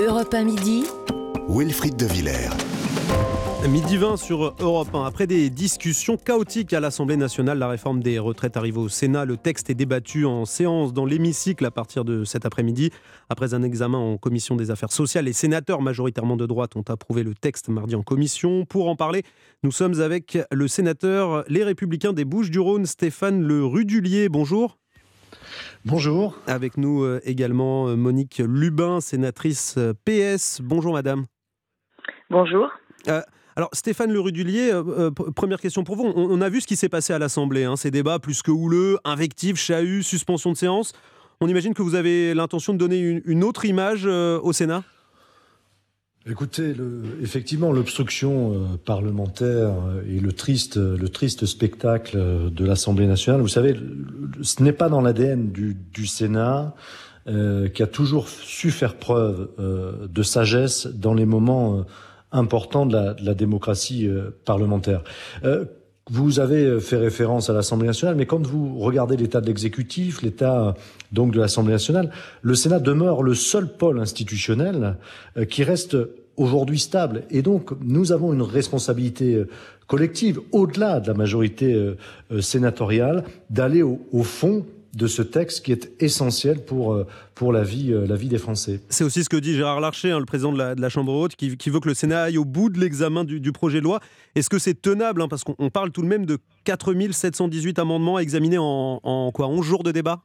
Europe 1 midi. Wilfried de Villers. Midi 20 sur Europe 1. Après des discussions chaotiques à l'Assemblée nationale, la réforme des retraites arrive au Sénat. Le texte est débattu en séance dans l'hémicycle à partir de cet après-midi. Après un examen en commission des affaires sociales, les sénateurs majoritairement de droite ont approuvé le texte mardi en commission. Pour en parler, nous sommes avec le sénateur Les Républicains des Bouches-du-Rhône, Stéphane Le Rudulier. Bonjour. Bonjour. Avec nous euh, également euh, Monique Lubin, sénatrice euh, PS. Bonjour madame. Bonjour. alors Stéphane Le Rudulier, première question pour vous. On, a vu ce qui s'est passé à l'Assemblée, hein, ces débats plus que houleux, invectives, chahut, suspension de séance. On imagine que vous avez l'intention de donner une autre image au Sénat? Écoutez, le, effectivement, l'obstruction euh, parlementaire et le triste, triste spectacle de l'Assemblée nationale, vous savez, ce n'est pas dans l'ADN du, Sénat euh, qui a toujours su faire preuve euh, de sagesse dans les moments euh, importants de la démocratie parlementaire. Vous avez fait référence à l'Assemblée nationale, mais quand vous regardez l'état de l'exécutif, l'état donc de l'Assemblée nationale, le Sénat demeure le seul pôle institutionnel euh, qui reste aujourd'hui stable. Et donc, nous avons une responsabilité euh, collective, au-delà de la majorité euh, sénatoriale, d'aller au, au fond de ce texte qui est essentiel pour, euh, pour la, vie, euh, la vie des Français. C'est aussi ce que dit Gérard Larcher, hein, le président de la, Chambre haute, qui, veut que le Sénat aille au bout de l'examen du, projet de loi. Est-ce que c'est tenable hein, Parce qu'on parle tout de même de 4718 amendements examinés en, en quoi 11 jours de débat?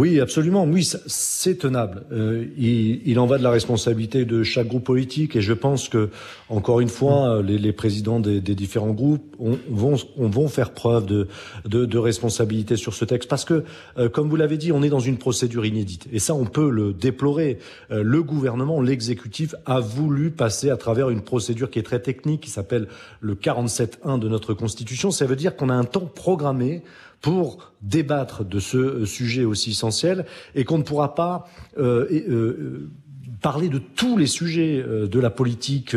Oui, absolument. Oui, c'est tenable. Euh, il, il, en va de la responsabilité de chaque groupe politique, et je pense que, encore une fois, les, les présidents des, des, différents groupes on, vont, on vont faire preuve de, de, de, responsabilité sur ce texte, parce que, euh, comme vous l'avez dit, on est dans une procédure inédite, et ça, on peut le déplorer. Euh, le gouvernement, l'exécutif, a voulu passer à travers une procédure qui est très technique, qui s'appelle le 47.1 de notre Constitution. Ça veut dire qu'on a un temps programmé pour débattre de ce euh, sujet aussi essentiel et qu'on ne pourra pas euh, euh, parler de tous les sujets de la politique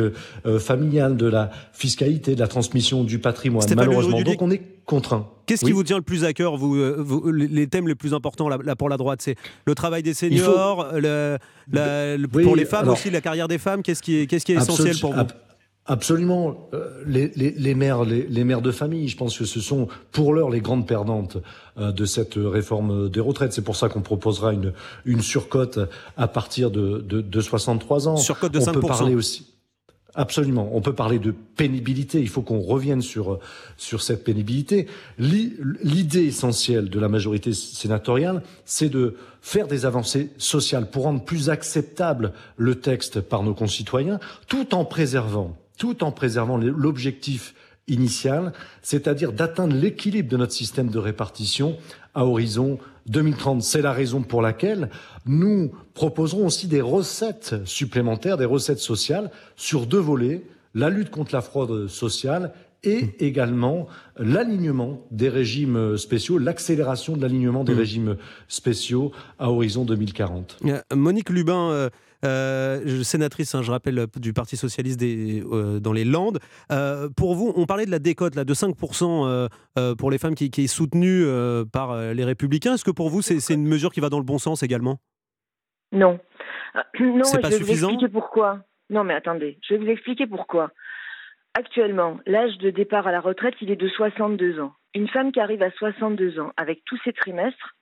familiale, de la fiscalité, de la transmission du patrimoine, malheureusement. Donc on est contraint. Qu'est-ce oui. qui vous tient le plus à cœur, vous, vous, les thèmes les plus importants là, là pour la droite? C'est le travail des seniors, faut... le, la, le, oui, pour les femmes alors, aussi, la carrière des femmes. Qu'est-ce qui est, qu'est-ce qui est essentiel pour vous? Absolument. Euh, les, les, les, mères, les, les, mères de famille, je pense que ce sont pour l'heure les grandes perdantes euh, de cette réforme des retraites. C'est pour ça qu'on proposera une, une surcote à partir de, de, de 63 ans. Surcote de 5%. On peut parler aussi. Absolument. On peut parler de pénibilité. Il faut qu'on revienne sur, sur cette pénibilité. L'idée essentielle de la majorité sénatoriale, c'est de faire des avancées sociales pour rendre plus acceptable le texte par nos concitoyens, tout en préservant tout en préservant l'objectif initial, c'est-à-dire d'atteindre l'équilibre de notre système de répartition à horizon 2030. C'est la raison pour laquelle nous proposerons aussi des recettes supplémentaires, des recettes sociales sur deux volets, la lutte contre la fraude sociale et également l'alignement des régimes spéciaux, l'accélération de l'alignement des mmh. régimes spéciaux à horizon 2040. Monique Lubin, euh, euh, sénatrice, hein, je rappelle, du Parti socialiste des, euh, dans les Landes. Euh, pour vous, on parlait de la décote là, de 5% euh, euh, pour les femmes qui, qui est soutenue euh, par les Républicains. Est-ce que pour vous, c'est une mesure qui va dans le bon sens également? Non. non, c'est pas je suffisant. Vais vous expliquer pourquoi. Non, mais attendez, je vais vous expliquer pourquoi. Actuellement, l'âge de départ à la retraite, il est de 62 ans. Une femme qui arrive à 62 ans avec tous ses trimestres,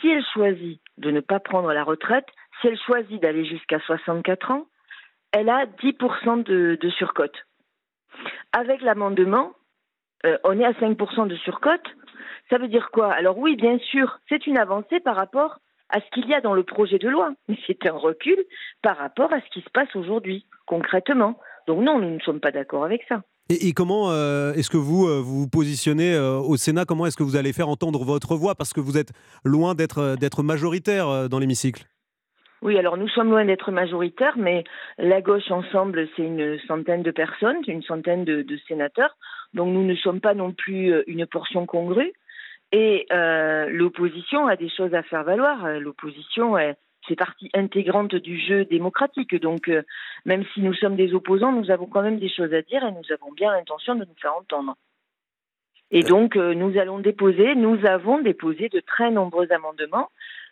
si elle choisit de ne pas prendre la retraite, si elle choisit d'aller jusqu'à 64 ans, elle a 10% de, de, surcote. Avec l'amendement, euh, on est à 5% de surcote. Ça veut dire quoi? Alors oui, bien sûr, c'est une avancée par rapport à ce qu'il y a dans le projet de loi, mais c'est un recul par rapport à ce qui se passe aujourd'hui, concrètement. Donc non, nous ne sommes pas d'accord avec ça. Et, comment euh, est-ce que vous euh, vous positionnez au Sénat? Comment est-ce que vous allez faire entendre votre voix? Parce que vous êtes loin d'être majoritaire dans l'hémicycle. Oui, alors nous sommes loin d'être majoritaires, mais la gauche ensemble, c'est une centaine de personnes, une centaine de, sénateurs. Donc nous ne sommes pas non plus une portion congrue. Et euh, l'opposition a des choses à faire valoir. L'opposition est c'est partie intégrante du jeu démocratique. Donc, euh, même si nous sommes des opposants, nous avons quand même des choses à dire et nous avons bien l'intention de nous faire entendre. Et donc, euh, nous allons déposer, nous avons déposé de très nombreux amendements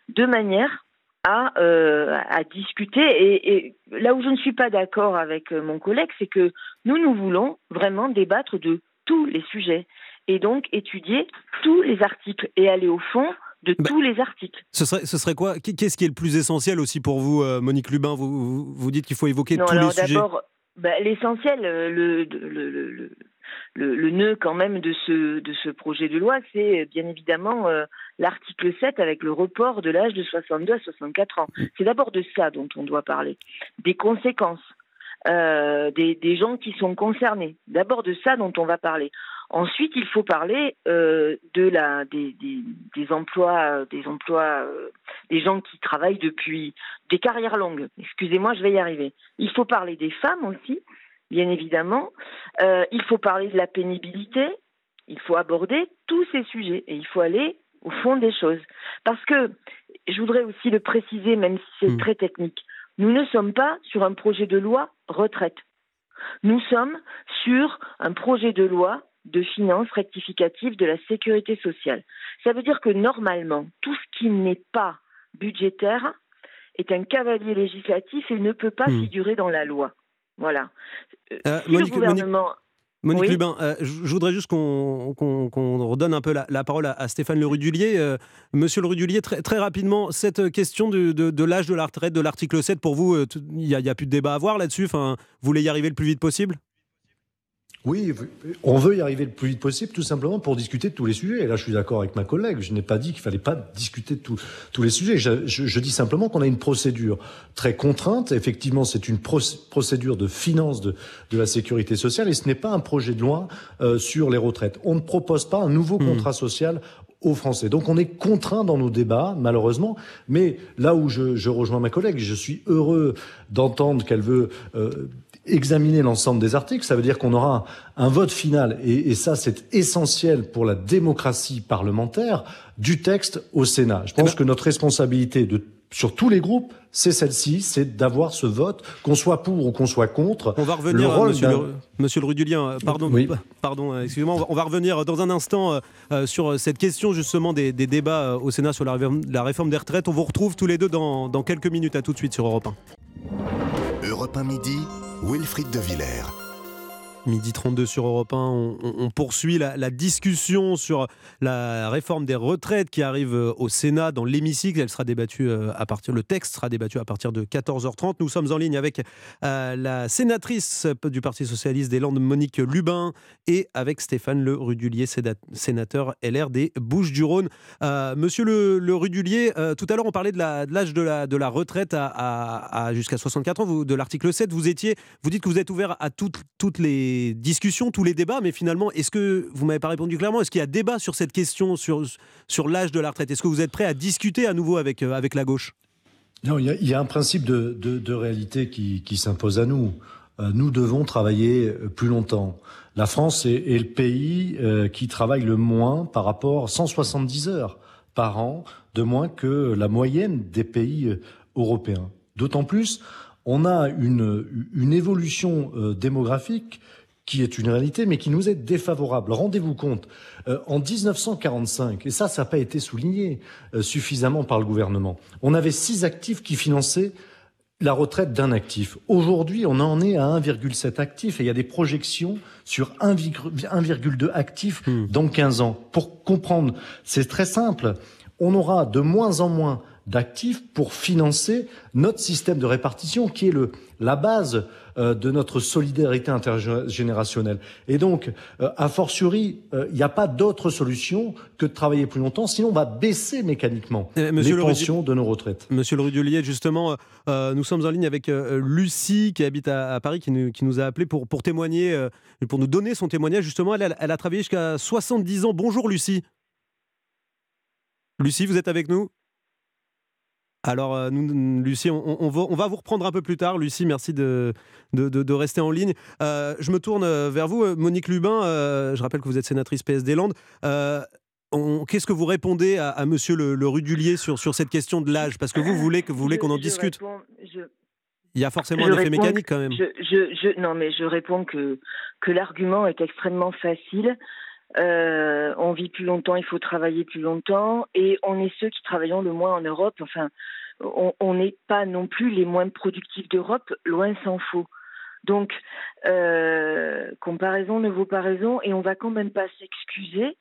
de manière à, à discuter. Et, et, là où je ne suis pas d'accord avec mon collègue, c'est que nous, nous voulons vraiment débattre de tous les sujets et donc étudier tous les articles et aller au fond de bah, tous les articles. Ce serait, ce serait quoi? Qu'est-ce qui est le plus essentiel aussi pour vous, euh, Monique Lubin? Vous, vous, dites qu'il faut évoquer tous les sujets. D'abord, bah, l'essentiel, euh, le, le, le, le, le, nœud quand même de ce, de ce projet de loi, c'est bien évidemment euh, l'article 7 avec le report de l'âge de 62 à 64 ans. C'est d'abord de ça dont on doit parler, des conséquences. Euh, des, gens qui sont concernés. D'abord de ça dont on va parler. Ensuite, il faut parler euh, de la des, des, emplois, des emplois, euh, des gens qui travaillent depuis des carrières longues. Excusez-moi, je vais y arriver. Il faut parler des femmes aussi, bien évidemment. Il faut parler de la pénibilité. Il faut aborder tous ces sujets et il faut aller au fond des choses. Parce que je voudrais aussi le préciser, même si c'est mmh. très technique. Nous ne sommes pas sur un projet de loi retraite. Nous sommes sur un projet de loi de finances rectificatives de la sécurité sociale. Ça veut dire que normalement, tout ce qui n'est pas budgétaire est un cavalier législatif et ne peut pas hmm. figurer dans la loi. Voilà. Euh, si le gouvernement... Monique Lubin, euh, je voudrais juste qu'on redonne un peu la, parole à, Stéphane Le Rudulier. Euh, monsieur Le Rudulier, très, très rapidement, cette question de, l'âge de la retraite, de l'article 7, pour vous, il n'y a, a, plus de débat à avoir là-dessus. Enfin, Vous voulez y arriver le plus vite possible? Oui, on veut y arriver le plus vite possible, tout simplement pour discuter de tous les sujets. Et là, je suis d'accord avec ma collègue. Je n'ai pas dit qu'il fallait pas discuter de tous les sujets. Je, je, dis simplement qu'on a une procédure très contrainte. Effectivement, c'est une procédure de finance de, de, la sécurité sociale et ce n'est pas un projet de loi euh, sur les retraites. On ne propose pas un nouveau hmm. contrat social aux Français. Donc on est contraint dans nos débats, malheureusement. Mais là où je, je rejoins ma collègue, je suis heureux d'entendre qu'elle veut euh, examiner l'ensemble des articles, ça veut dire qu'on aura un, vote final, et, et ça c'est essentiel pour la démocratie parlementaire, du texte au Sénat. Je pense eh ben que notre responsabilité de sur tous les groupes, c'est celle-ci, c'est d'avoir ce vote, qu'on soit pour ou qu'on soit contre. On va revenir, le monsieur, le, monsieur, le, Rudulien, pardon, pardon euh, excusez-moi, on va revenir dans un instant euh, euh, sur cette question justement des, des débats au Sénat sur la, la, réforme des retraites. On vous retrouve tous les deux dans, dans quelques minutes, à tout de suite sur Europe 1. Europe 1 midi, Wilfried de Villers. Midi 32 sur Europe 1, on, poursuit la, discussion sur la réforme des retraites qui arrive euh, au Sénat dans l'hémicycle. Elle sera débattue euh, à partir, le texte sera débattu à partir de 14h30. Nous sommes en ligne avec euh, la sénatrice du Parti socialiste des Landes, Monique Lubin, et avec Stéphane Le Rudulier, sénateur LR des Bouches-du-Rhône. monsieur Le, Rudulier, tout à l'heure on parlait de l'âge de, la, retraite à, jusqu'à 64 ans, de l'article 7. Vous étiez, vous dites que vous êtes ouvert à toutes les discussions, tous les débats, mais finalement, est-ce que, vous m'avez pas répondu clairement, est-ce qu'il y a débat sur cette question, sur, sur l'âge de la retraite? Est-ce que vous êtes prêt à discuter à nouveau avec, euh, avec la gauche? Non, il y, a, un principe de, de, réalité qui, qui s'impose à nous. Euh, nous devons travailler euh, plus longtemps. La France est, le pays qui travaille le moins par rapport à 170 heures par an, de moins que la moyenne des pays européens. D'autant plus, on a une, une évolution démographique qui est une réalité, mais qui nous est défavorable. Rendez-vous compte, euh, en 1945, et ça, ça n'a pas été souligné euh, suffisamment par le gouvernement, on avait six actifs qui finançaient la retraite d'un actif. Aujourd'hui, on en est à 1,7 actifs et il y a des projections sur 1,2 actifs hmm. dans 15 ans. Pour comprendre, c'est très simple. On aura de moins en moins d'actifs pour financer notre système de répartition qui est le, la base euh, de notre solidarité intergénérationnelle. Et donc, euh, a fortiori, il euh, n'y a pas d'autre solution que de travailler plus longtemps, sinon on va baisser mécaniquement les pensions de nos retraites. Monsieur le Rudulier, justement, nous sommes en ligne avec Lucie qui habite à, Paris, qui nous, qui nous, a appelé pour, pour témoigner, pour nous donner son témoignage. Justement, elle, elle a travaillé jusqu'à 70 ans. Bonjour Lucie. Lucie, vous êtes avec nous? Alors, euh, nous, Lucie, on, va, vous reprendre un peu plus tard. Lucie, merci de, de, rester en ligne. Euh, je me tourne euh, vers vous, Monique Lubin. je rappelle que vous êtes sénatrice PS des Landes. Qu'est-ce que vous répondez à, Monsieur le, Rudulier sur, sur cette question de l'âge? Parce que vous voulez que vous voulez qu'on en discute. Il y a forcément un effet mécanique quand même. non, mais je réponds que, que l'argument est extrêmement facile. Euh, on vit plus longtemps, il faut travailler plus longtemps, et on est ceux qui travaillons le moins en Europe. Enfin, on n'est pas non plus les moins productifs d'Europe, loin s'en faut. Donc, euh, comparaison ne vaut pas raison et on va quand même pas s'excuser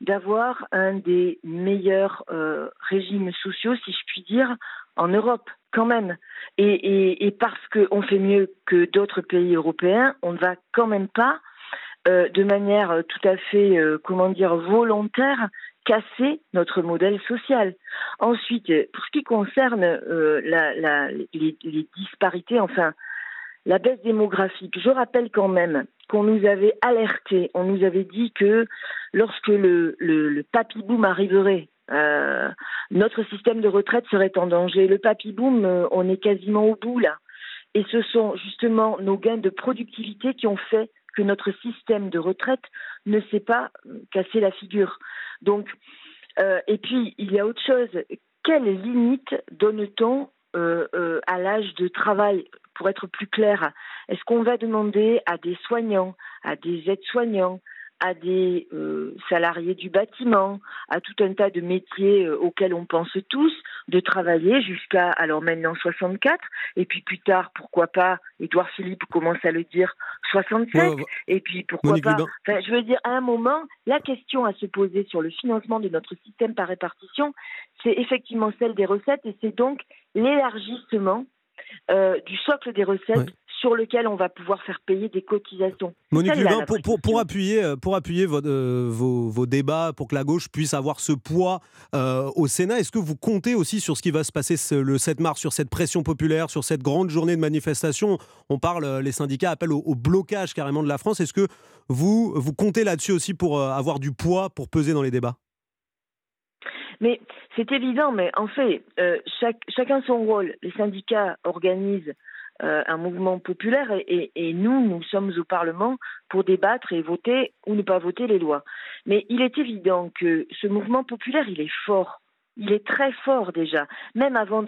d'avoir un des meilleurs euh, régimes sociaux, si je puis dire, en Europe, quand même. Et, parce qu'on fait mieux que d'autres pays européens, on ne va quand même pas, euh, de manière tout à fait, euh, comment dire, volontaire, casser notre modèle social. Ensuite, pour ce qui concerne euh, les, disparités, enfin, la baisse démographique. Je rappelle quand même qu'on nous avait alerté, on nous avait dit que lorsque le, papy boom arriverait, euh, notre système de retraite serait en danger. Le papy boom, euh, on est quasiment au bout là. Et ce sont justement nos gains de productivité qui ont fait que notre système de retraite ne s'est pas cassé la figure. Donc, euh, et puis, il y a autre chose. Quelle limite donne-t-on euh, euh, à l'âge de travail? Pour être plus clair, est-ce qu'on va demander à des soignants, à des aides-soignants, à des salariés du bâtiment, à tout un tas de métiers euh, auxquels on pense tous, de travailler jusqu'à, alors maintenant 64, et puis plus tard, pourquoi pas, Édouard Philippe commence à le dire, 67, ouais, ouais. et puis pourquoi Monique pas, enfin, je veux dire, à un moment, la question à se poser sur le financement de notre système par répartition, c'est effectivement celle des recettes, et c'est donc l'élargissement euh, du socle des recettes ouais. Sur lequel on va pouvoir faire payer des cotisations. Monique Lubin, pour, pour, pour, appuyer, euh, pour appuyer votre, euh, vos, vos, débats, pour que la gauche puisse avoir ce poids euh, au Sénat, est-ce que vous comptez aussi sur ce qui va se passer ce, le 7 mars, sur cette pression populaire, sur cette grande journée de manifestation? On parle, les syndicats appellent au, au blocage carrément de la France. Est-ce que vous, vous comptez là-dessus aussi pour avoir du poids, pour peser dans les débats? Mais c'est évident, mais en fait, euh, chaque, chacun son rôle. Les syndicats organisent euh, un mouvement populaire et, nous, nous sommes au Parlement pour débattre et voter ou ne pas voter les lois. Mais il est évident que ce mouvement populaire, il est fort. Il est très fort déjà. Même avant,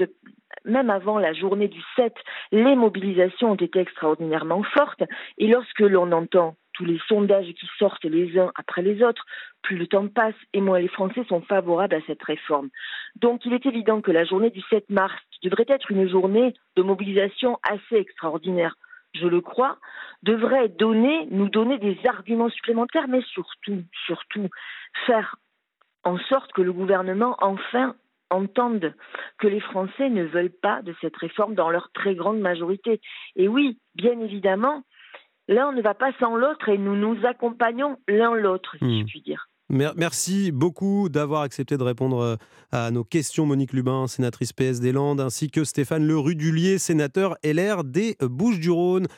même avant la journée du 7, les mobilisations ont été extraordinairement fortes. Et lorsque l'on entend tous les sondages qui sortent les uns après les autres, plus le temps passe et moins les Français sont favorables à cette réforme. Donc il est évident que la journée du 7 mars, qui devrait être une journée de mobilisation assez extraordinaire, je le crois, devrait nous donner des arguments supplémentaires, mais surtout, surtout, faire en sorte que le gouvernement enfin entende que les Français ne veulent pas de cette réforme dans leur très grande majorité. Et oui, bien évidemment, l'un ne va pas sans l'autre et nous nous accompagnons l'un l'autre, si mmh. je puis dire. Merci beaucoup d'avoir accepté de répondre à nos questions, Monique Lubin, sénatrice PS des Landes, ainsi que Stéphane Le Rudulier, sénateur LR des Bouches-du-Rhône.